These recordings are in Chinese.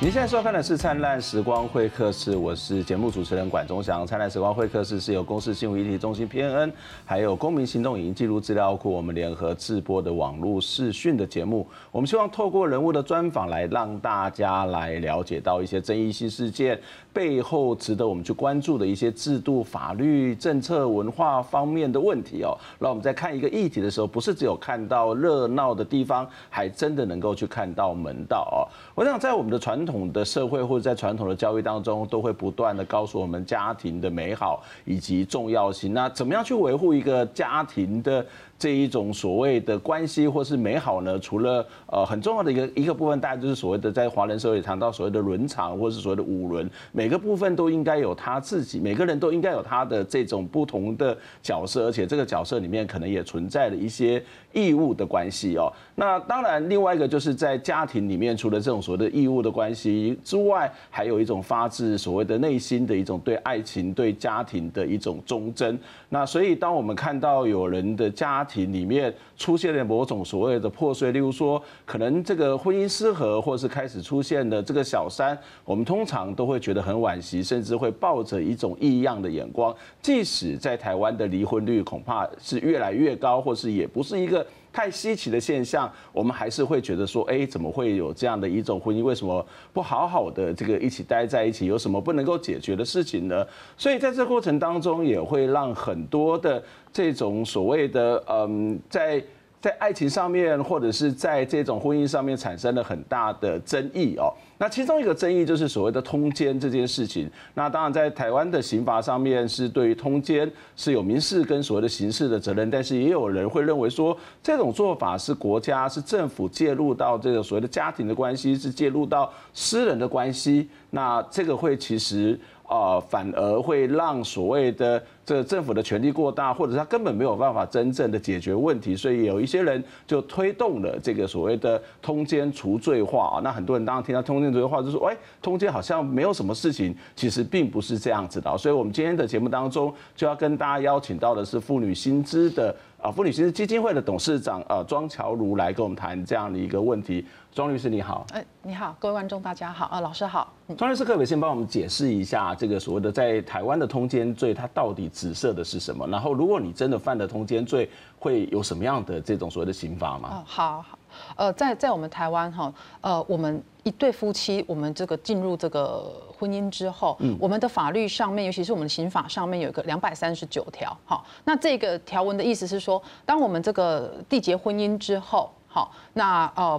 您现在收看的是《灿烂时光会客室》，我是节目主持人管中祥。《灿烂时光会客室》是由公司新闻议题中心 PNN，还有公民行动影音记录资料库我们联合制播的网络视讯的节目。我们希望透过人物的专访，来让大家来了解到一些争议性事件背后值得我们去关注的一些制度、法律、政策、文化方面的问题哦。让我们在看一个议题的时候，不是只有看到热闹的地方，还真的能够去看到门道哦。我想在我们的传统的社会或者在传统的教育当中，都会不断的告诉我们家庭的美好以及重要性。那怎么样去维护一个家庭的这一种所谓的关系或是美好呢？除了呃很重要的一个一个部分，大概就是所谓的在华人社会谈到所谓的伦常或是所谓的五伦，每个部分都应该有他自己，每个人都应该有他的这种不同的角色，而且这个角色里面可能也存在了一些义务的关系哦。那当然，另外一个就是在家庭里面，除了这种所谓的义务的关系之外，还有一种发自所谓的内心的一种对爱情、对家庭的一种忠贞。那所以，当我们看到有人的家体里面出现了某种所谓的破碎，例如说，可能这个婚姻失和，或是开始出现的这个小三，我们通常都会觉得很惋惜，甚至会抱着一种异样的眼光。即使在台湾的离婚率恐怕是越来越高，或是也不是一个。太稀奇的现象，我们还是会觉得说，哎，怎么会有这样的一种婚姻？为什么不好好的这个一起待在一起？有什么不能够解决的事情呢？所以在这过程当中，也会让很多的这种所谓的嗯，在。在爱情上面，或者是在这种婚姻上面产生了很大的争议哦。那其中一个争议就是所谓的通奸这件事情。那当然，在台湾的刑法上面是对于通奸是有民事跟所谓的刑事的责任，但是也有人会认为说，这种做法是国家是政府介入到这个所谓的家庭的关系，是介入到私人的关系。那这个会其实。啊，反而会让所谓的这个政府的权力过大，或者他根本没有办法真正的解决问题，所以有一些人就推动了这个所谓的通奸除罪化啊。那很多人当然听到通奸除罪化，就说：“哎，通奸好像没有什么事情。”其实并不是这样子的。所以，我们今天的节目当中就要跟大家邀请到的是妇女新知的啊，妇女新知基金会的董事长呃庄乔如来跟我们谈这样的一个问题。庄律师你好，哎，你好，各位观众大家好，啊，老师好。庄律师可不可以先帮我们解释一下这个所谓的在台湾的通奸罪，它到底指涉的是什么？然后，如果你真的犯了通奸罪，会有什么样的这种所谓的刑罚吗？哦，好，好，呃，在在我们台湾哈，呃，我们一对夫妻，我们这个进入这个婚姻之后，嗯，我们的法律上面，尤其是我们的刑法上面有一个两百三十九条，好，那这个条文的意思是说，当我们这个缔结婚姻之后，好，那呃。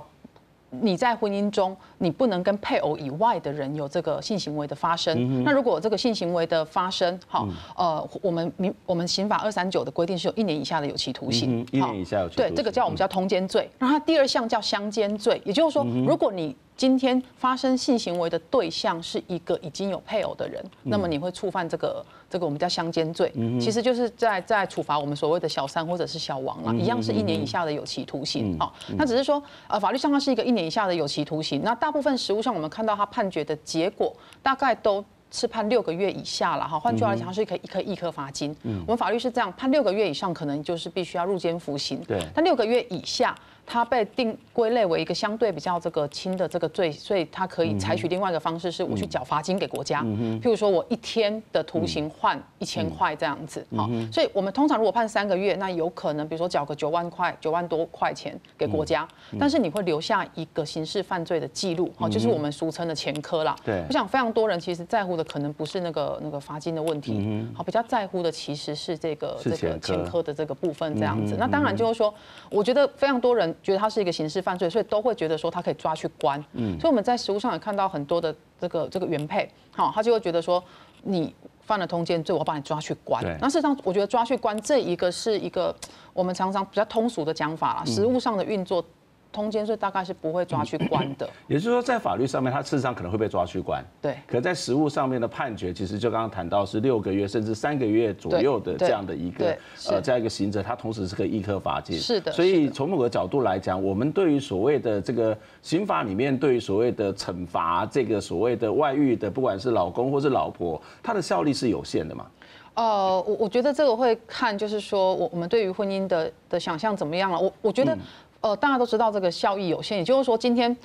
你在婚姻中，你不能跟配偶以外的人有这个性行为的发生。嗯、那如果这个性行为的发生，好，呃，我们民我们刑法二三九的规定是有一年以下的有期徒刑。嗯、一年以下有期徒刑。对，这个叫我们叫通奸罪。那它第二项叫相奸罪，也就是说，如果你今天发生性行为的对象是一个已经有配偶的人，那么你会触犯这个这个我们叫相奸罪，其实就是在在处罚我们所谓的小三或者是小王啦，一样是一年以下的有期徒刑。好，那只是说呃法律上它是一个一年以下的有期徒刑，那大部分实务上我们看到他判决的结果大概都是判六个月以下了哈。换句话来讲，它是可以一颗一颗罚金。我们法律是这样判六个月以上，可能就是必须要入监服刑。对，但六个月以下。他被定归类为一个相对比较这个轻的这个罪，所以他可以采取另外一个方式，是我去缴罚金给国家。譬如说我一天的徒刑换一千块这样子，好，所以我们通常如果判三个月，那有可能比如说缴个九万块、九万多块钱给国家，但是你会留下一个刑事犯罪的记录，好，就是我们俗称的前科啦。对，我想非常多人其实在乎的可能不是那个那个罚金的问题，好，比较在乎的其实是这个这个前科的这个部分这样子。那当然就是说，我觉得非常多人。觉得他是一个刑事犯罪，所以都会觉得说他可以抓去关。嗯，所以我们在实务上也看到很多的这个这个原配，好，他就会觉得说你犯了通奸罪，我要把你抓去关。那事实上，我觉得抓去关这一个是一个我们常常比较通俗的讲法啦，实务上的运作。通奸罪大概是不会抓去关的，也就是说，在法律上面，他事实上可能会被抓去关。对，可在实务上面的判决，其实就刚刚谈到是六个月甚至三个月左右的这样的一个呃这样一个刑责，它同时是可以易科罚金。是的。所以从某个角度来讲，我们对于所谓的这个刑法里面对于所谓的惩罚这个所谓的外遇的，不管是老公或是老婆，它的效力是有限的嘛？呃，我我觉得这个会看，就是说我我们对于婚姻的的想象怎么样了。我我觉得。呃，大家都知道这个效益有限，也就是说，今天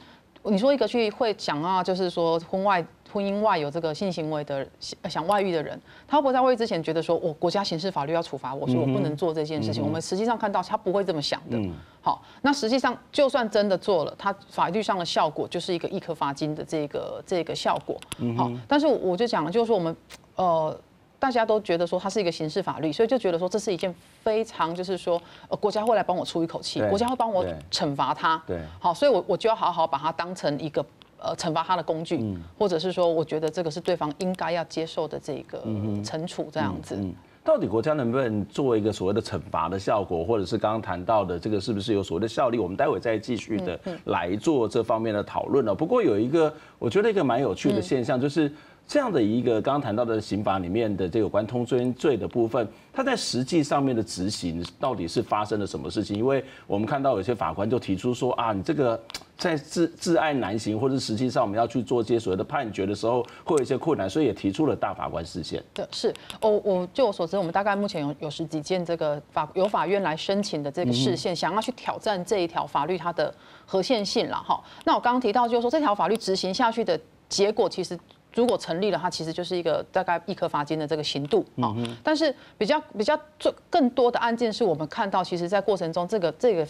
你说一个去会想啊，就是说婚外。婚姻外有这个性行为的想外遇的人，他会不会在外遇之前觉得说，我国家刑事法律要处罚我，所以我不能做这件事情？嗯、我们实际上看到他不会这么想的。嗯、好，那实际上就算真的做了，他法律上的效果就是一个一颗罚金的这个这个效果。好，但是我就讲了，就是说我们呃大家都觉得说它是一个刑事法律，所以就觉得说这是一件非常就是说呃国家会来帮我出一口气，国家会帮我惩罚他。对，好，所以我我就要好好把它当成一个。呃，惩罚他的工具，嗯、或者是说，我觉得这个是对方应该要接受的这个惩处，这样子、嗯嗯嗯。到底国家能不能做一个所谓的惩罚的效果，或者是刚刚谈到的这个是不是有所谓的效力？我们待会再继续的来做这方面的讨论了。不过有一个，我觉得一个蛮有趣的现象，就是这样的一个刚刚谈到的刑法里面的这有关通奸罪的部分，它在实际上面的执行到底是发生了什么事情？因为我们看到有些法官就提出说啊，你这个。在自自爱难行，或者实际上我们要去做这些所谓的判决的时候，会有一些困难，所以也提出了大法官释宪。对，是，我我就我所知，我们大概目前有有十几件这个法由法院来申请的这个释宪，想要去挑战这一条法律它的合宪性了哈。那我刚刚提到就是说，这条法律执行下去的结果，其实如果成立了，它其实就是一个大概一颗罚金的这个刑度啊。但是比较比较最更多的案件是我们看到，其实在过程中这个这个。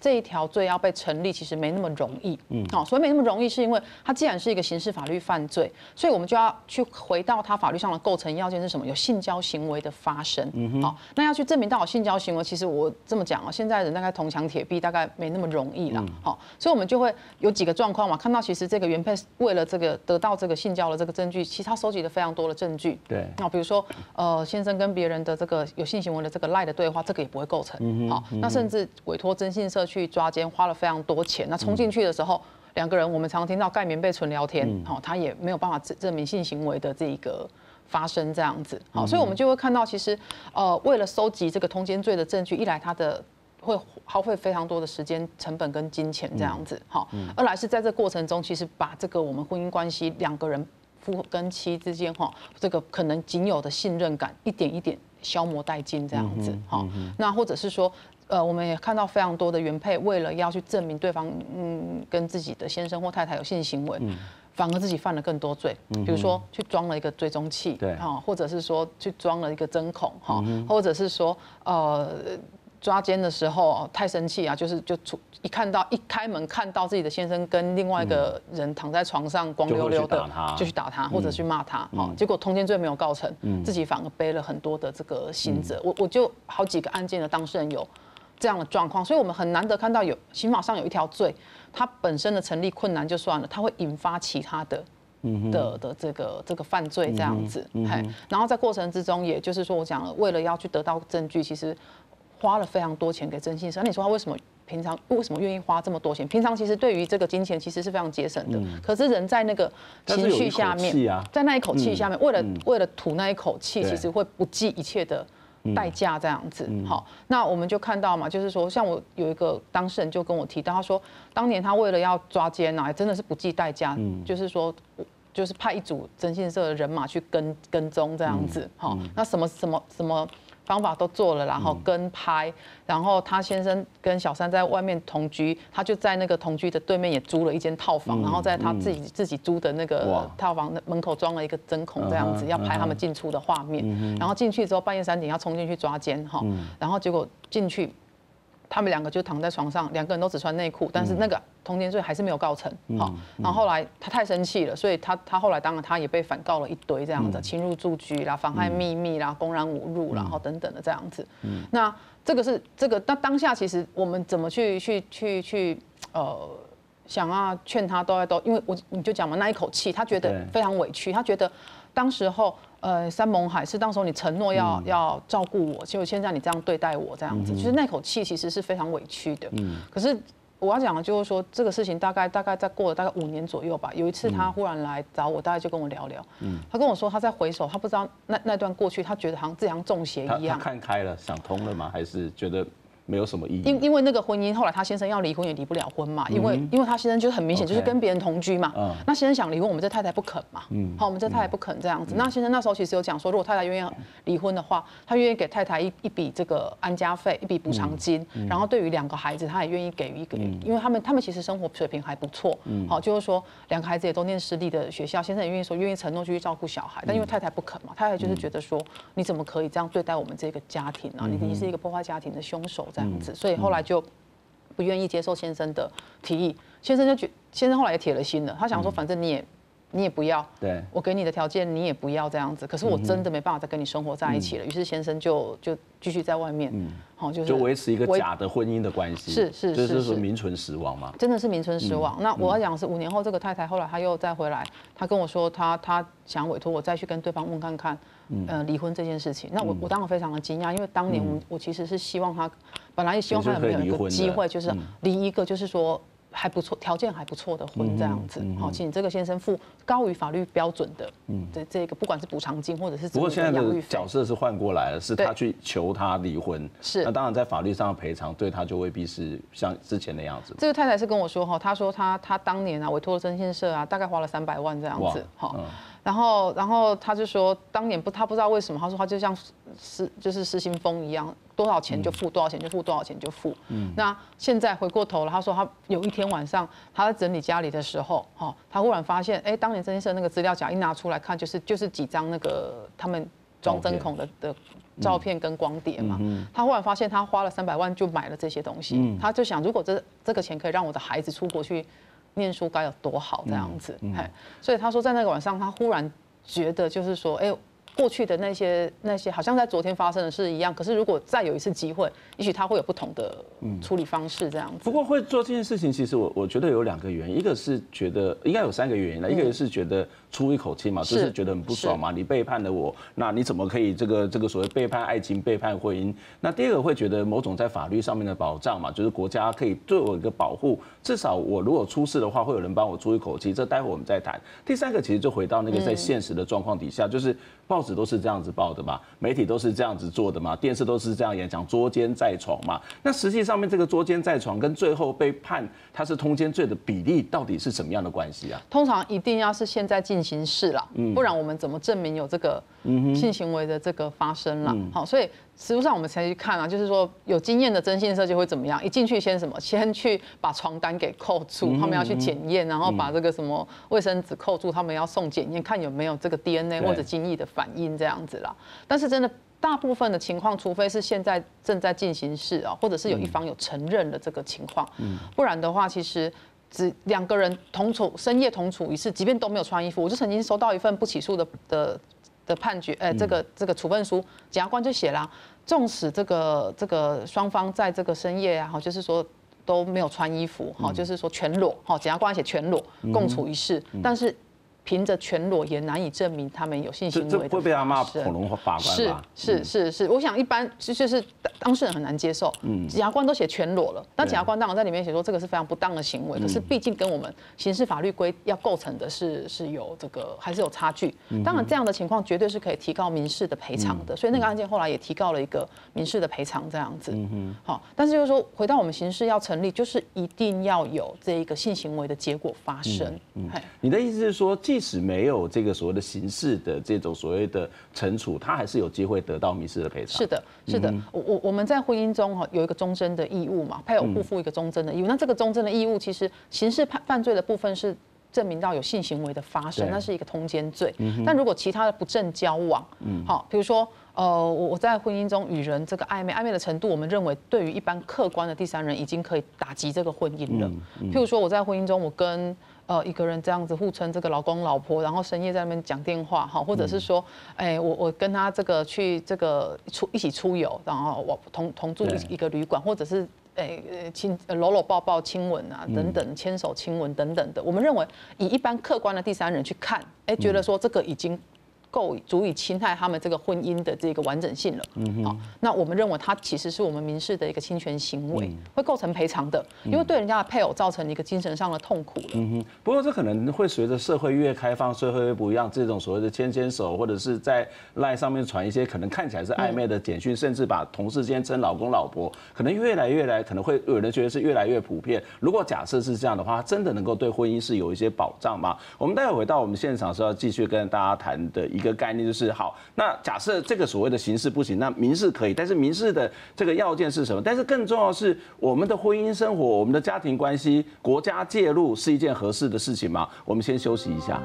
这一条罪要被成立，其实没那么容易。嗯，好，所以没那么容易，是因为它既然是一个刑事法律犯罪，所以我们就要去回到它法律上的构成要件是什么？有性交行为的发生。嗯，好，那要去证明到有性交行为，其实我这么讲啊，现在人大概铜墙铁壁，大概没那么容易了。好，所以我们就会有几个状况嘛，看到其实这个原配为了这个得到这个性交的这个证据，其实他收集了非常多的证据。对，那比如说呃，先生跟别人的这个有性行为的这个赖的对话，这个也不会构成。嗯，好，那甚至委托征信社。去抓奸花了非常多钱，那冲进去的时候，两个人我们常常听到盖棉被纯聊天，好，他也没有办法证证明性行为的这一个发生这样子，好，所以我们就会看到，其实呃，为了收集这个通奸罪的证据，一来他的会耗费非常多的时间成本跟金钱这样子，好，二来是在这过程中，其实把这个我们婚姻关系两个人夫跟妻之间哈，这个可能仅有的信任感一点一点消磨殆尽这样子，好，那或者是说。呃，我们也看到非常多的原配为了要去证明对方嗯跟自己的先生或太太有性行为，嗯、反而自己犯了更多罪，嗯、比如说去装了一个追踪器，对，哈，或者是说去装了一个针孔，哈、嗯，或者是说呃。抓奸的时候太生气啊，就是就出一看到一开门看到自己的先生跟另外一个人躺在床上光溜溜的，就去打他或者去骂他，啊，结果通奸罪没有告成，自己反而背了很多的这个刑责。我我就好几个案件的当事人有这样的状况，所以我们很难得看到有刑法上有一条罪，它本身的成立困难就算了，它会引发其他的的的这个这个犯罪这样子，嘿，然后在过程之中，也就是说我讲了，为了要去得到证据，其实。花了非常多钱给征信社，那你说他为什么平常为什么愿意花这么多钱？平常其实对于这个金钱其实是非常节省的，嗯、可是人在那个情绪下面，啊、在那一口气下面，嗯、为了为了吐那一口气，其实会不计一切的代价这样子。嗯、好，那我们就看到嘛，就是说，像我有一个当事人就跟我提到，他说当年他为了要抓奸啊，真的是不计代价，嗯、就是说，就是派一组征信社的人马去跟跟踪这样子。好，那什么什么什么。方法都做了，然后跟拍，然后他先生跟小三在外面同居，他就在那个同居的对面也租了一间套房，然后在他自己自己租的那个套房的门口装了一个针孔，这样子要拍他们进出的画面，然后进去之后半夜三点要冲进去抓奸哈，然后结果进去。他们两个就躺在床上，两个人都只穿内裤，但是那个通奸罪还是没有告成。好，然后后来他太生气了，所以他他后来当然他也被反告了一堆这样的侵入住居啦、妨害秘密啦、公然侮辱，然后等等的这样子。那这个是这个，那当下其实我们怎么去去去去呃想要劝他都要都，因为我你就讲嘛，那一口气他觉得非常委屈，他觉得当时候。呃，山盟海誓，当时候你承诺要、嗯、要照顾我，结果现在你这样对待我，这样子，其实、嗯、哼那口气其实是非常委屈的。嗯，可是我要讲的就是说，这个事情大概大概在过了大概五年左右吧。有一次他忽然来找我，大概就跟我聊聊。嗯，他跟我说他在回首，他不知道那那段过去，他觉得好像自己像中邪一样。他看开了，想通了吗？还是觉得没有什么意义。因因为那个婚姻后来他先生要离婚也离不了婚嘛，因为因为他先生就是很明显就是跟别人同居嘛。那先生想离婚，我们这太太不肯嘛。嗯好，我们这太太不肯这样子。那先生那时候其实有讲说，如果太太愿意离婚的话，他愿意给太太一一笔这个安家费，一笔补偿金，然后对于两个孩子，他也愿意给予一个，因为他们他们其实生活水平还不错。嗯好，就是说两个孩子也都念私立的学校，先生也愿意说愿意承诺去照顾小孩，但因为太太不肯嘛，太太就是觉得说你怎么可以这样对待我们这个家庭啊？你你是一个破坏家庭的凶手这样子，所以后来就不愿意接受先生的提议。先生就觉，先生后来也铁了心了，他想说反正你也。你也不要，对，我给你的条件你也不要这样子。可是我真的没办法再跟你生活在一起了。于是先生就就继续在外面，好，就是就维持一个假的婚姻的关系，是是是，就是说名存实亡嘛。真的是名存实亡。那我要讲是五年后，这个太太后来她又再回来，她跟我说她她想委托我再去跟对方问看看，呃，离婚这件事情。那我我当然非常的惊讶，因为当年我我其实是希望她，本来也希望她有没有一个机会，就是离一个就是说。还不错，条件还不错的婚这样子，好，请这个先生付高于法律标准的，嗯，这这个不管是补偿金或者是。不过现在的角色是换过来了，是他去求他离婚，是。那当然在法律上的赔偿对他就未必是像之前的样子。这个太太是跟我说哈，她说她她当年啊委托了征信社啊，大概花了三百万这样子，好。然后，然后他就说，当年不，他不知道为什么，他说他就像失，就是失心疯一样，多少钱就付，多少钱就付，多少钱就付。嗯。那现在回过头了，他说他有一天晚上他在整理家里的时候，哈，他忽然发现，哎，当年征信社那个资料夹一拿出来看，就是就是几张那个他们装针孔的的照片跟光碟嘛。嗯。他忽然发现他花了三百万就买了这些东西，嗯。他就想，如果这这个钱可以让我的孩子出国去。念书该有多好这样子，嗯嗯、所以他说在那个晚上，他忽然觉得就是说，哎、欸。过去的那些那些好像在昨天发生的事一样，可是如果再有一次机会，也许他会有不同的处理方式这样子。不过会做这件事情，其实我我觉得有两个原因，一个是觉得应该有三个原因了，一个是觉得出一口气嘛，就是觉得很不爽嘛，你背叛了我，那你怎么可以这个这个所谓背叛爱情、背叛婚姻？那第二个会觉得某种在法律上面的保障嘛，就是国家可以对我一个保护，至少我如果出事的话，会有人帮我出一口气。这待会我们再谈。第三个其实就回到那个在现实的状况底下，就是。报纸都是这样子报的嘛，媒体都是这样子做的嘛，电视都是这样演讲，捉奸在床嘛。那实际上面这个捉奸在床跟最后被判他是通奸罪的比例到底是什么样的关系啊？通常一定要是现在进行式了，不然我们怎么证明有这个性行为的这个发生了？好，所以。实际上我们才去看啊，就是说有经验的征信社就会怎么样？一进去先什么？先去把床单给扣住，他们要去检验，然后把这个什么卫生纸扣住，他们要送检验，看有没有这个 DNA 或者精液的反应这样子啦。但是真的大部分的情况，除非是现在正在进行式啊，或者是有一方有承认的这个情况，不然的话，其实只两个人同处深夜同处一室，即便都没有穿衣服，我就曾经收到一份不起诉的的。的判决，哎，这个这个处分书，检察官就写了，纵使这个这个双方在这个深夜啊，就是说都没有穿衣服，哈，就是说全裸，哈，检察官写全裸，共处一室，但是。凭着全裸也难以证明他们有性行为的。会被他骂恐龙法官是是是是，我想一般就是当事人很难接受。嗯，检察官都写全裸了，但检察官当然在里面写说这个是非常不当的行为。可是毕竟跟我们刑事法律规要构成的是是有这个还是有差距。当然这样的情况绝对是可以提高民事的赔偿的。所以那个案件后来也提高了一个民事的赔偿这样子。嗯嗯。好，但是就是说回到我们刑事要成立，就是一定要有这一个性行为的结果发生。嗯，你的意思是说，即使没有这个所谓的刑事的这种所谓的惩处，他还是有机会得到民事的赔偿。是的，是的。我我我们在婚姻中哈有一个忠贞的义务嘛，配偶不负一个忠贞的义务。那这个忠贞的义务，其实刑事判犯罪的部分是证明到有性行为的发生，那是一个通奸罪。但如果其他的不正交往，嗯好，比如说呃，我我在婚姻中与人这个暧昧暧昧的程度，我们认为对于一般客观的第三人已经可以打击这个婚姻了。譬如说我在婚姻中，我跟呃，一个人这样子互称这个老公老婆，然后深夜在那边讲电话哈，或者是说，哎，我我跟他这个去这个出一起出游，然后我同同住一一个旅馆，或者是哎亲搂搂抱抱亲吻啊等等，牵手亲吻等等的，我们认为以一般客观的第三人去看，哎，觉得说这个已经够足以侵害他们这个婚姻的这个完整性了。嗯好，那我们认为它其实是我们民事的一个侵权行为，会构成赔偿的，因为对人家的配偶造成一个精神上的痛苦了。嗯哼。不过这可能会随着社会越开放，社会越不一样，这种所谓的牵牵手，或者是在 LINE 上面传一些可能看起来是暧昧的简讯，甚至把同事间称老公老婆，可能越来越来可能会有人觉得是越来越普遍。如果假设是这样的话，真的能够对婚姻是有一些保障吗？我们待会回到我们现场是要继续跟大家谈的一个概念就是。好，那假设这个所谓的刑事不行，那民事可以，但是民事的这个要件是什么？但是更重要的是，我们的婚姻生活、我们的家庭关系，国家介入是一件合适的事情吗？我们先休息一下。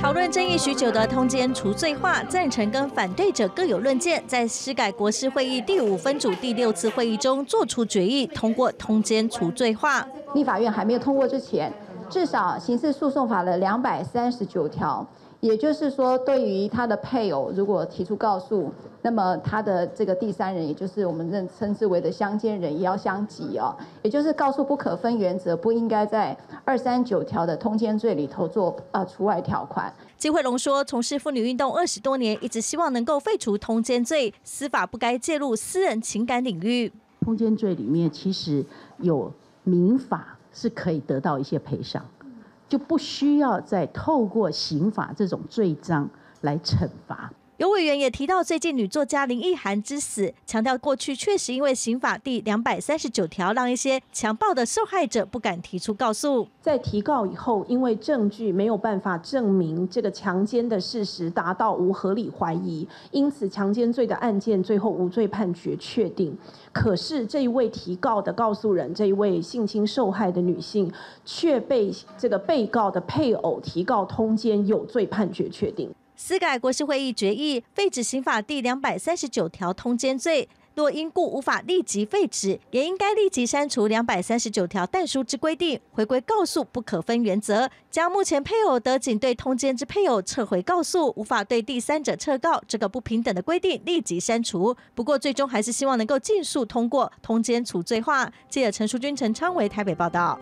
讨论争议许久的通奸除罪化，赞成跟反对者各有论见，在施改国事会议第五分组第六次会议中做出决议，通过通奸除罪化。立法院还没有通过之前，至少刑事诉讼法的两百三十九条。也就是说，对于他的配偶，如果提出告诉，那么他的这个第三人，也就是我们认称之为的相奸人，也要相及哦。也就是告诉不可分原则，不应该在二三九条的通奸罪里头做呃除外条款。金惠龙说，从事妇女运动二十多年，一直希望能够废除通奸罪，司法不该介入私人情感领域。通奸罪里面其实有民法是可以得到一些赔偿。就不需要再透过刑法这种罪章来惩罚。有委员也提到，最近女作家林奕含之死，强调过去确实因为刑法第两百三十九条，让一些强暴的受害者不敢提出告诉。在提告以后，因为证据没有办法证明这个强奸的事实，达到无合理怀疑，因此强奸罪的案件最后无罪判决确定。可是这一位提告的告诉人，这一位性侵受害的女性，却被这个被告的配偶提告通奸，有罪判决确定。司改国是会议决议废止刑法第两百三十九条通奸罪，若因故无法立即废止，也应该立即删除两百三十九条但书之规定，回归告诉不可分原则，将目前配偶得仅对通奸之配偶撤回告诉，无法对第三者撤告这个不平等的规定立即删除。不过最终还是希望能够尽速通过通奸除罪化。记者陈淑君、陈昌维台北报道。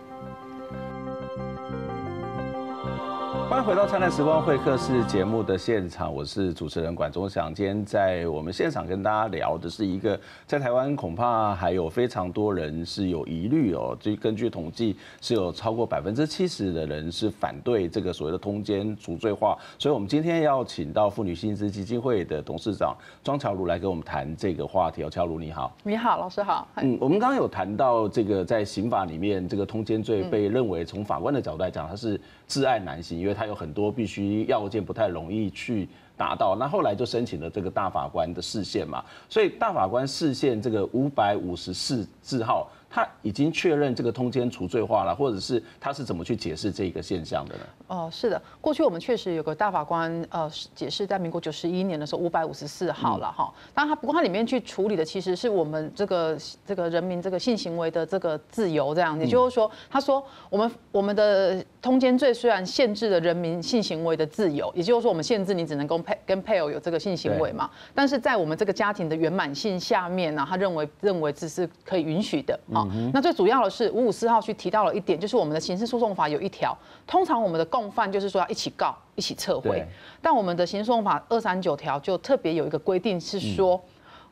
欢迎回到《灿烂时光会客室》节目的现场，我是主持人管中祥。今天在我们现场跟大家聊的是一个，在台湾恐怕还有非常多人是有疑虑哦。就根据统计，是有超过百分之七十的人是反对这个所谓的通奸除罪化。所以，我们今天要请到妇女薪资基金会的董事长庄乔如来跟我们谈这个话题。哦，乔如你好，你好，老师好。嗯，我们刚刚有谈到这个，在刑法里面，这个通奸罪被认为从法官的角度来讲，它是至案难行，因为它有很多必须要件不太容易去达到，那后来就申请了这个大法官的视线嘛，所以大法官视线这个五百五十四字号。他已经确认这个通奸除罪化了，或者是他是怎么去解释这个现象的呢？哦，是的，过去我们确实有个大法官呃解释，在民国九十一年的时候五百五十四号了哈。当然他不过他里面去处理的其实是我们这个这个人民这个性行为的这个自由这样，也就是说他说我们我们的通奸罪虽然限制了人民性行为的自由，也就是说我们限制你只能跟配跟配偶有这个性行为嘛，但是在我们这个家庭的圆满性下面呢，他认为认为这是可以允许的。嗯、那最主要的是五五四号去提到了一点，就是我们的刑事诉讼法有一条，通常我们的共犯就是说要一起告，一起撤回。但我们的刑事诉讼法二三九条就特别有一个规定是说，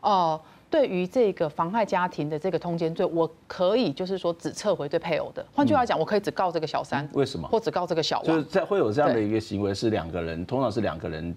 嗯、呃，对于这个妨害家庭的这个通奸罪，我可以就是说只撤回对配偶的。换句话讲，我可以只告这个小三，为什么？或只告这个小王？就是在会有这样的一个行为是两个人，通常是两个人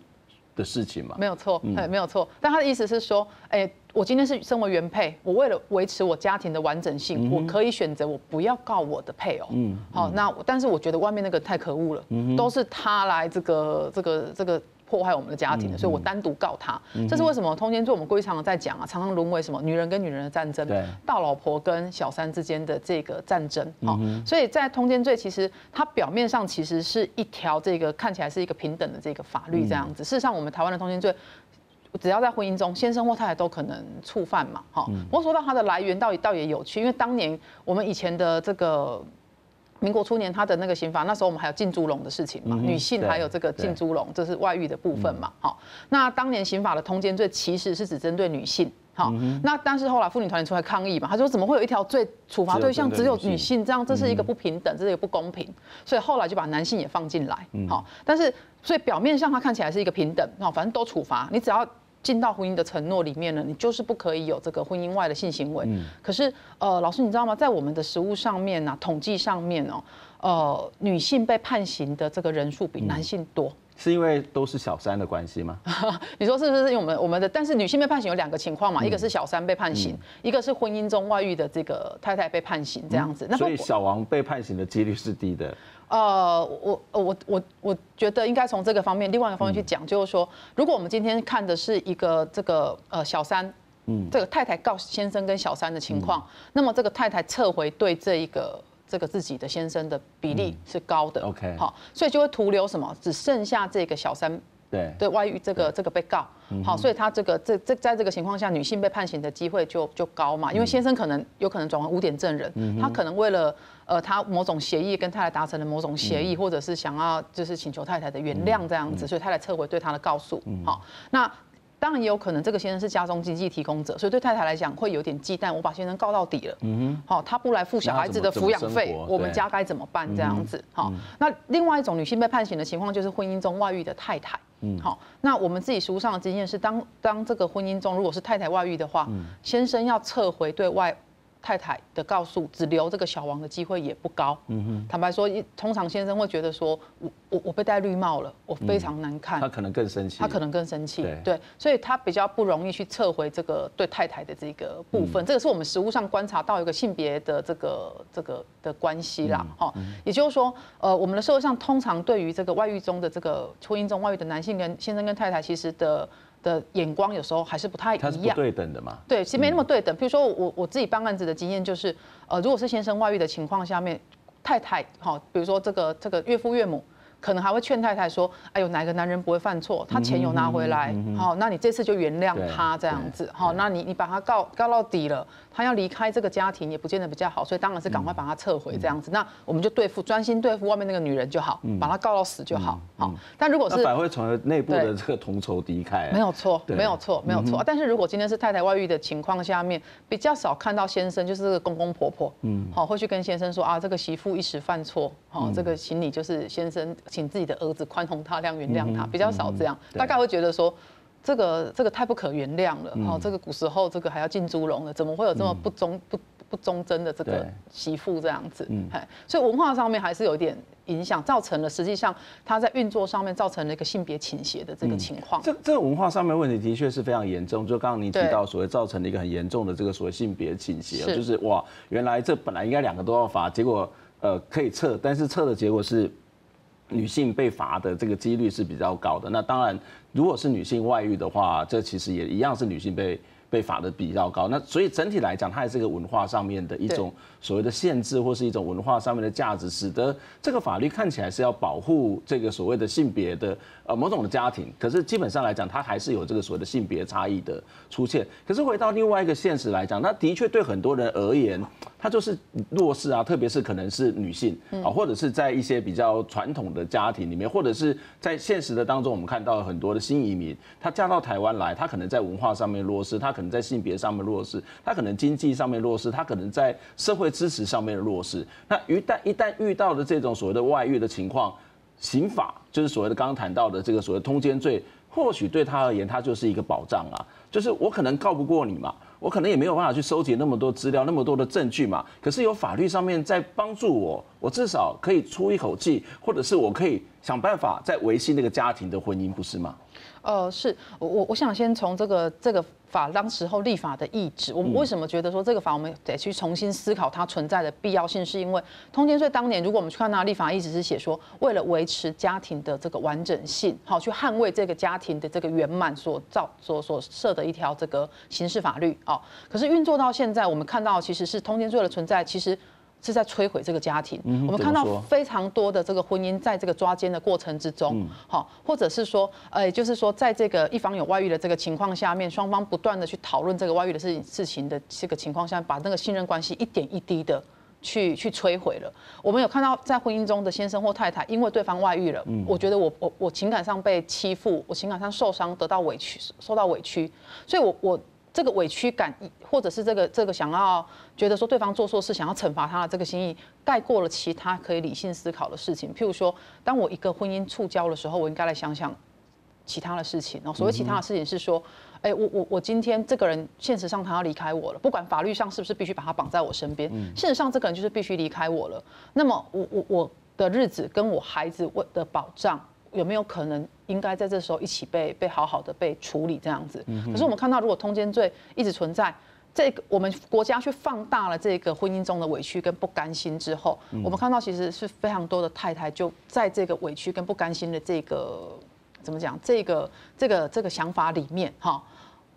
的事情嘛？没有错，哎，没有错。但他的意思是说，哎、欸。我今天是身为原配，我为了维持我家庭的完整性，嗯、我可以选择我不要告我的配偶。嗯，好、嗯，那但是我觉得外面那个太可恶了，嗯、都是他来这个这个这个破坏我们的家庭的，嗯、所以我单独告他。嗯、这是为什么？通奸罪我们规常常在讲啊，常常沦为什么女人跟女人的战争，对，大老婆跟小三之间的这个战争。好、嗯，所以在通奸罪其实它表面上其实是一条这个看起来是一个平等的这个法律这样子，事实上我们台湾的通奸罪。只要在婚姻中，先生或太太都可能触犯嘛，哈。不过说到它的来源，倒也倒也有趣，因为当年我们以前的这个民国初年，他的那个刑法，那时候我们还有浸猪笼的事情嘛，女性还有这个浸猪笼，这是外遇的部分嘛，好。那当年刑法的通奸罪其实是只针对女性。好，那但是后来妇女团体出来抗议嘛，他说怎么会有一条罪处罚对象只有女性？这样这是一个不平等，这是一个不公平。所以后来就把男性也放进来。好，但是所以表面上它看起来是一个平等，哦，反正都处罚，你只要进到婚姻的承诺里面呢，你就是不可以有这个婚姻外的性行为。可是呃，老师你知道吗？在我们的实务上面呢，统计上面哦，呃，女性被判刑的这个人数比男性多。是因为都是小三的关系吗？你说是不是？因为我们我们的，但是女性被判刑有两个情况嘛，一个是小三被判刑，一个是婚姻中外遇的这个太太被判刑这样子。那所以小王被判刑的几率是低的。呃，我我我我觉得应该从这个方面，另外一个方面去讲，就是说，如果我们今天看的是一个这个呃小三，嗯，这个太太告先生跟小三的情况，那么这个太太撤回对这一个。这个自己的先生的比例是高的，OK，好，所以就会徒留什么，只剩下这个小三对。对外遇这个这个被告，好，所以他这个这这在这个情况下，女性被判刑的机会就就高嘛，因为先生可能有可能转为污点证人，他可能为了呃他某种协议跟太太达成了某种协议，或者是想要就是请求太太的原谅这样子，所以太太撤回对他的告诉，好，那。当然也有可能，这个先生是家中经济提供者，所以对太太来讲会有点忌惮。我把先生告到底了，嗯哼，好，他不来付小孩子的抚养费，我们家该怎么办？这样子，好。那另外一种女性被判刑的情况，就是婚姻中外遇的太太，嗯，好。那我们自己实务上的经验是，当当这个婚姻中如果是太太外遇的话，先生要撤回对外。太太的告诉，只留这个小王的机会也不高。嗯哼，坦白说，通常先生会觉得说，我我我被戴绿帽了，我非常难看。他可能更生气。他可能更生气。对，所以他比较不容易去撤回这个对太太的这个部分。这个是我们实务上观察到一个性别的这个这个的关系啦。哈，也就是说，呃，我们的社会上通常对于这个外遇中的这个婚姻中外遇的男性跟先生跟太太，其实的。的眼光有时候还是不太一样，对等的嘛？对，其实没那么对等。比如说我我自己办案子的经验就是，呃，如果是先生外遇的情况下面，太太好，比如说这个这个岳父岳母。可能还会劝太太说：“哎呦，哪个男人不会犯错？他钱有拿回来，好，那你这次就原谅他这样子，好，那你你把他告告到底了，他要离开这个家庭也不见得比较好，所以当然是赶快把他撤回这样子。那我们就对付专心对付外面那个女人就好，把他告到死就好，好。但如果是反而会成为内部的这个同仇敌忾，没有错，没有错，没有错。但是如果今天是太太外遇的情况下面，比较少看到先生就是这个公公婆婆，嗯，好，会去跟先生说啊，这个媳妇一时犯错，好，这个请你就是先生。”请自己的儿子宽宏大量原谅他，比较少这样，大概会觉得说，这个这个太不可原谅了，哦，这个古时候这个还要浸猪笼的，怎么会有这么不忠不不忠贞的这个媳妇这样子？嗯，所以文化上面还是有一点影响，造成了实际上他在运作上面造成了一个性别倾斜的这个情况。这这个文化上面问题的确是非常严重，就刚刚你提到所谓造成了一个很严重的这个所谓性别倾斜，就是哇，原来这本来应该两个都要罚，结果呃可以撤，但是撤的结果是。女性被罚的这个几率是比较高的。那当然，如果是女性外遇的话，这其实也一样是女性被被罚的比较高。那所以整体来讲，它也是个文化上面的一种所谓的限制，或是一种文化上面的价值，使得这个法律看起来是要保护这个所谓的性别的呃某种的家庭。可是基本上来讲，它还是有这个所谓的性别差异的出现。可是回到另外一个现实来讲，那的确对很多人而言。他就是弱势啊，特别是可能是女性啊，或者是在一些比较传统的家庭里面，或者是在现实的当中，我们看到很多的新移民，她嫁到台湾来，她可能在文化上面弱势，她可能在性别上面弱势，她可能经济上面弱势，她可能在社会支持上面的弱势。那一旦一旦遇到的这种所谓的外遇的情况，刑法就是所谓的刚刚谈到的这个所谓通奸罪，或许对他而言，它就是一个保障啊，就是我可能告不过你嘛。我可能也没有办法去收集那么多资料，那么多的证据嘛。可是有法律上面在帮助我，我至少可以出一口气，或者是我可以想办法再维系那个家庭的婚姻，不是吗？呃，是我我我想先从这个这个法当时候立法的意志，我们为什么觉得说这个法我们得去重新思考它存在的必要性，是因为通奸罪当年如果我们去看它立法意志是写说，为了维持家庭的这个完整性，好去捍卫这个家庭的这个圆满所造所所设的一条这个刑事法律啊，可是运作到现在，我们看到其实是通奸罪的存在，其实。是在摧毁这个家庭。我们看到非常多的这个婚姻，在这个抓奸的过程之中，好，或者是说，呃，就是说，在这个一方有外遇的这个情况下面，双方不断的去讨论这个外遇的事情事情的这个情况下，把那个信任关系一点一滴的去去摧毁了。我们有看到在婚姻中的先生或太太，因为对方外遇了，我觉得我我我情感上被欺负，我情感上受伤，得到委屈，受到委屈，所以我我。这个委屈感，或者是这个这个想要觉得说对方做错事，想要惩罚他的这个心意，盖过了其他可以理性思考的事情。譬如说，当我一个婚姻触礁的时候，我应该来想想其他的事情。哦，所谓其他的事情是说，哎，我我我今天这个人现实上他要离开我了，不管法律上是不是必须把他绑在我身边，现实上这个人就是必须离开我了。那么我我我的日子跟我孩子我的保障。有没有可能应该在这时候一起被被好好的被处理这样子？可是我们看到，如果通奸罪一直存在，这个我们国家去放大了这个婚姻中的委屈跟不甘心之后，我们看到其实是非常多的太太就在这个委屈跟不甘心的这个怎么讲？这个这个这个想法里面哈。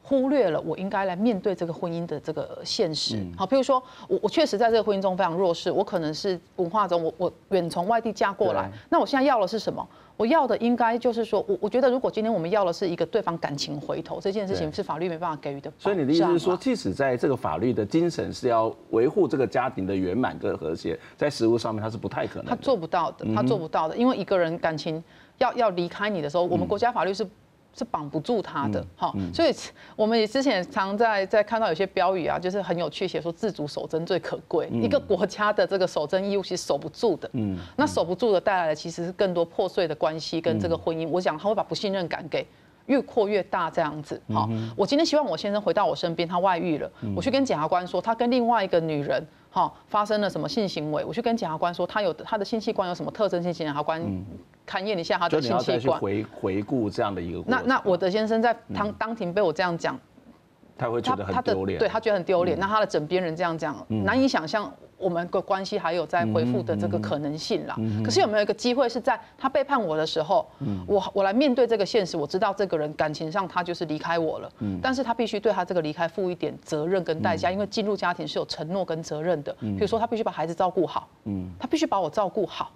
忽略了我应该来面对这个婚姻的这个现实。好，譬如说我我确实在这个婚姻中非常弱势，我可能是文化中我我远从外地嫁过来，那我现在要的是什么？我要的应该就是说我我觉得如果今天我们要的是一个对方感情回头这件事情，是法律没办法给予的。所以你的意思是说，即使在这个法律的精神是要维护这个家庭的圆满跟和谐，在实务上面它是不太可能，他做不到的，他做不到的，因为一个人感情要要离开你的时候，我们国家法律是。是绑不住他的，好，所以我们也之前常在在看到有些标语啊，就是很有趣，写说自主守贞最可贵。一个国家的这个守贞义务其实守不住的，嗯，那守不住的带来的其实是更多破碎的关系跟这个婚姻。我想他会把不信任感给越扩越大，这样子。好，我今天希望我先生回到我身边，他外遇了，我去跟检察官说他跟另外一个女人。好，发生了什么性行为？我去跟检察官说，他有他的性器官有什么特征？性检察官勘验一下他的性器官。回回顾这样的一个。那那我的先生在当当庭被我这样讲，他会觉得很丢脸。对他觉得很丢脸。那他的枕边人这样讲，难以想象。我们的关系还有在恢复的这个可能性啦。可是有没有一个机会是在他背叛我的时候，我我来面对这个现实？我知道这个人感情上他就是离开我了，但是他必须对他这个离开负一点责任跟代价，因为进入家庭是有承诺跟责任的。比如说他必须把孩子照顾好，他必须把我照顾好。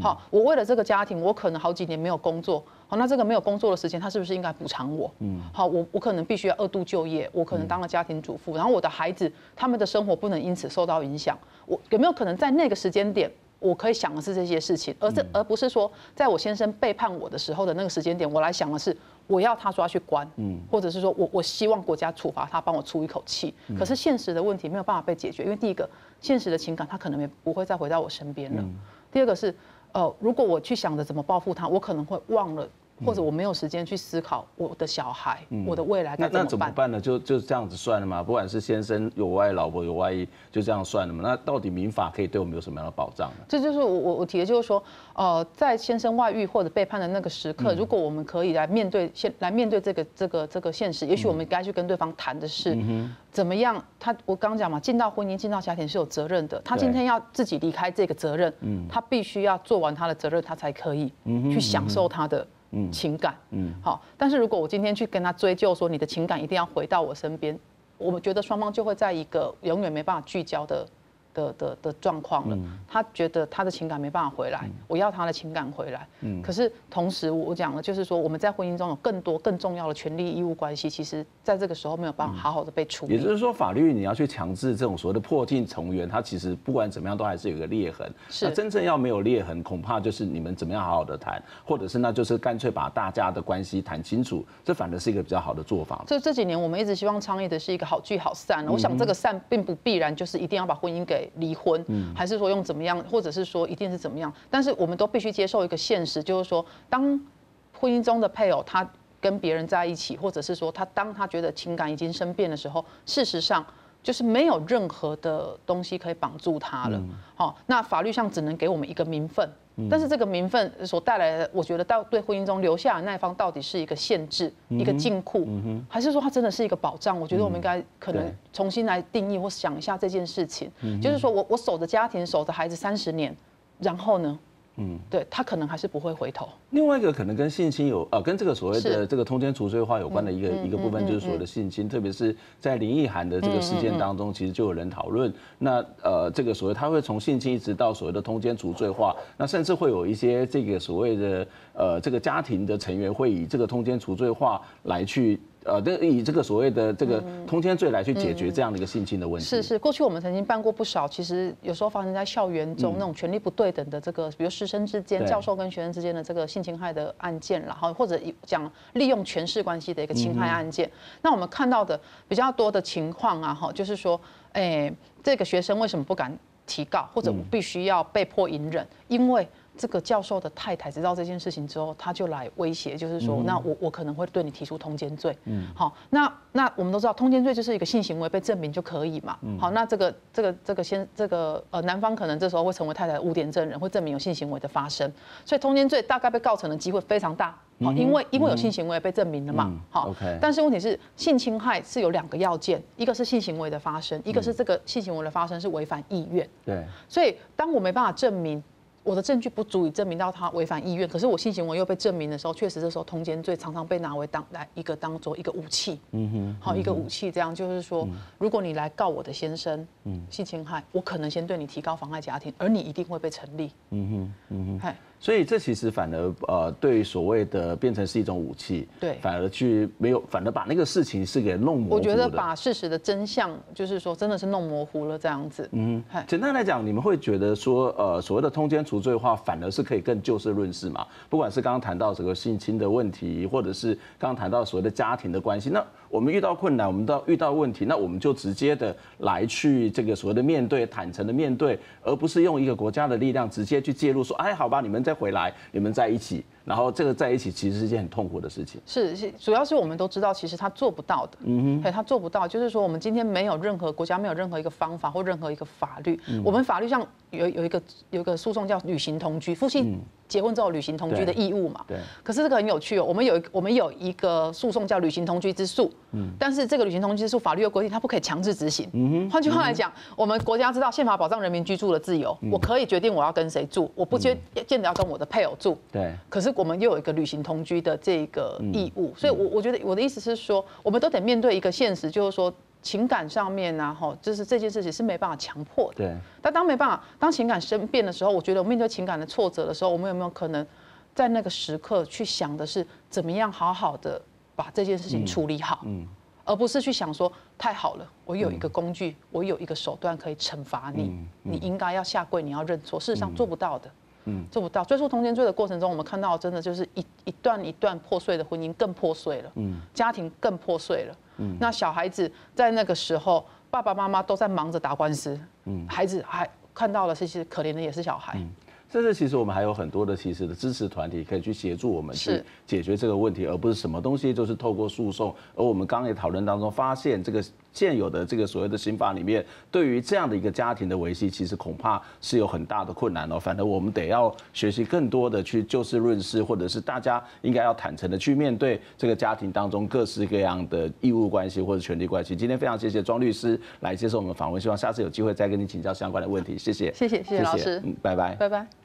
好，我为了这个家庭，我可能好几年没有工作。好，那这个没有工作的时间，他是不是应该补偿我？嗯，好，我我可能必须要二度就业，我可能当了家庭主妇，然后我的孩子他们的生活不能因此受到影响。我有没有可能在那个时间点，我可以想的是这些事情，而这而不是说，在我先生背叛我的时候的那个时间点，我来想的是我要他抓去关，嗯，或者是说我我希望国家处罚他，帮我出一口气。可是现实的问题没有办法被解决，因为第一个，现实的情感他可能也不会再回到我身边了。第二个是。呃，如果我去想着怎么报复他，我可能会忘了。或者我没有时间去思考我的小孩，我的未来该怎么办？那那怎么办呢？就就这样子算了嘛？不管是先生有外，老婆有外遇，就这样算了嘛？那到底民法可以对我们有什么样的保障呢？这就是我我我提的，就是说，呃，在先生外遇或者背叛的那个时刻，如果我们可以来面对现来面对这个这个这个现实，也许我们该去跟对方谈的是，怎么样？他我刚刚讲嘛，进到婚姻、进到家庭是有责任的。他今天要自己离开这个责任，他必须要做完他的责任，他才可以去享受他的。情感，嗯，好，但是如果我今天去跟他追究说，你的情感一定要回到我身边，我们觉得双方就会在一个永远没办法聚焦的。的的的状况了，他觉得他的情感没办法回来，我要他的情感回来。嗯，可是同时我讲了，就是说我们在婚姻中有更多更重要的权利义务关系，其实在这个时候没有办法好好的被处理。也就是说，法律你要去强制这种所谓的破镜重圆，它其实不管怎么样都还是有个裂痕。是，那真正要没有裂痕，恐怕就是你们怎么样好好的谈，或者是那就是干脆把大家的关系谈清楚，这反而是一个比较好的做法。所以这几年我们一直希望倡议的是一个好聚好散。我想这个散并不必然就是一定要把婚姻给离婚，还是说用怎么样，或者是说一定是怎么样？但是我们都必须接受一个现实，就是说，当婚姻中的配偶他跟别人在一起，或者是说他当他觉得情感已经生变的时候，事实上就是没有任何的东西可以绑住他了。好，那法律上只能给我们一个名分。但是这个名分所带来的，我觉得到对婚姻中留下的那一方到底是一个限制，一个禁锢，还是说它真的是一个保障？我觉得我们应该可能重新来定义或想一下这件事情。就是说我我守着家庭，守着孩子三十年，然后呢？嗯，对他可能还是不会回头。另外一个可能跟性侵有呃，跟这个所谓的这个通奸除罪化有关的一个一个部分，就是所谓的性侵，特别是在林奕涵的这个事件当中，其实就有人讨论，那呃这个所谓他会从性侵一直到所谓的通奸除罪化，那甚至会有一些这个所谓的呃这个家庭的成员会以这个通奸除罪化来去呃，这以这个所谓的这个通奸罪来去解决这样的一个性侵的问题。是是，过去我们曾经办过不少，其实有时候发生在校园中那种权力不对等的这个，比如师生之间、教授跟学生之间的这个性侵害的案件，然后或者讲利用权势关系的一个侵害案件。那我们看到的比较多的情况啊，哈，就是说，哎，这个学生为什么不敢提告，或者我必须要被迫隐忍，因为。这个教授的太太知道这件事情之后，他就来威胁，就是说，嗯、那我我可能会对你提出通奸罪。嗯，好，那那我们都知道，通奸罪就是一个性行为被证明就可以嘛。嗯，好，那这个这个这个先这个呃，男方可能这时候会成为太太的污点证人，会证明有性行为的发生，所以通奸罪大概被告成的机会非常大。好，因为因为有性行为被证明了嘛。好。但是问题是，性侵害是有两个要件，一个是性行为的发生，一个是这个性行为的发生是违反意愿。对，所以当我没办法证明。我的证据不足以证明到他违反意愿，可是我性行为又被证明的时候，确实这时候通奸罪常常被拿为当来一个当做一个武器，嗯哼，好一个武器，这样就是说，如果你来告我的先生，嗯，性侵害，我可能先对你提高妨害家庭，而你一定会被成立，嗯哼，嗯哼，嗨。所以这其实反而呃，对所谓的变成是一种武器，对，反而去没有，反而把那个事情是给弄模糊。我觉得把事实的真相，就是说真的是弄模糊了这样子。嗯，简单来讲，你们会觉得说，呃，所谓的通奸除罪的话，反而是可以更就事论事嘛？不管是刚刚谈到这个性侵的问题，或者是刚刚谈到所谓的家庭的关系，那。我们遇到困难，我们到遇到问题，那我们就直接的来去这个所谓的面对，坦诚的面对，而不是用一个国家的力量直接去介入，说，哎，好吧，你们再回来，你们在一起。然后这个在一起其实是一件很痛苦的事情。是是，主要是我们都知道，其实他做不到的。嗯哼，他做不到，就是说我们今天没有任何国家没有任何一个方法或任何一个法律。我们法律上有有一个有一个诉讼叫履行同居，夫妻结婚之后履行同居的义务嘛。对。可是这个很有趣哦，我们有一我们有一个诉讼叫履行同居之诉。嗯。但是这个履行同居之诉法律有规定，它不可以强制执行。嗯哼。换句话来讲，我们国家知道宪法保障人民居住的自由，我可以决定我要跟谁住，我不见见得要跟我的配偶住。对。可是。我们又有一个旅行同居的这个义务，所以，我我觉得我的意思是说，我们都得面对一个现实，就是说情感上面啊，哈，就是这件事情是没办法强迫的。对。但当没办法，当情感生变的时候，我觉得我面对情感的挫折的时候，我们有没有可能在那个时刻去想的是怎么样好好的把这件事情处理好，嗯，而不是去想说太好了，我有一个工具，我有一个手段可以惩罚你，你应该要下跪，你要认错，事实上做不到的。嗯，做不到。追溯通奸罪的过程中，我们看到真的就是一一段一段破碎的婚姻更破碎了，嗯，家庭更破碎了，嗯，那小孩子在那个时候，爸爸妈妈都在忙着打官司，嗯，孩子还看到了，其实可怜的也是小孩。嗯甚至其实我们还有很多的其实的支持团体可以去协助我们去解决这个问题，而不是什么东西就是透过诉讼。而我们刚刚也讨论当中发现，这个现有的这个所谓的刑法里面，对于这样的一个家庭的维系，其实恐怕是有很大的困难哦。反正我们得要学习更多的去就事论事，或者是大家应该要坦诚的去面对这个家庭当中各式各样的义务关系或者权利关系。今天非常谢谢庄律师来接受我们访问，希望下次有机会再跟你请教相关的问题。谢谢，谢谢，谢谢老师，嗯，拜拜，拜拜。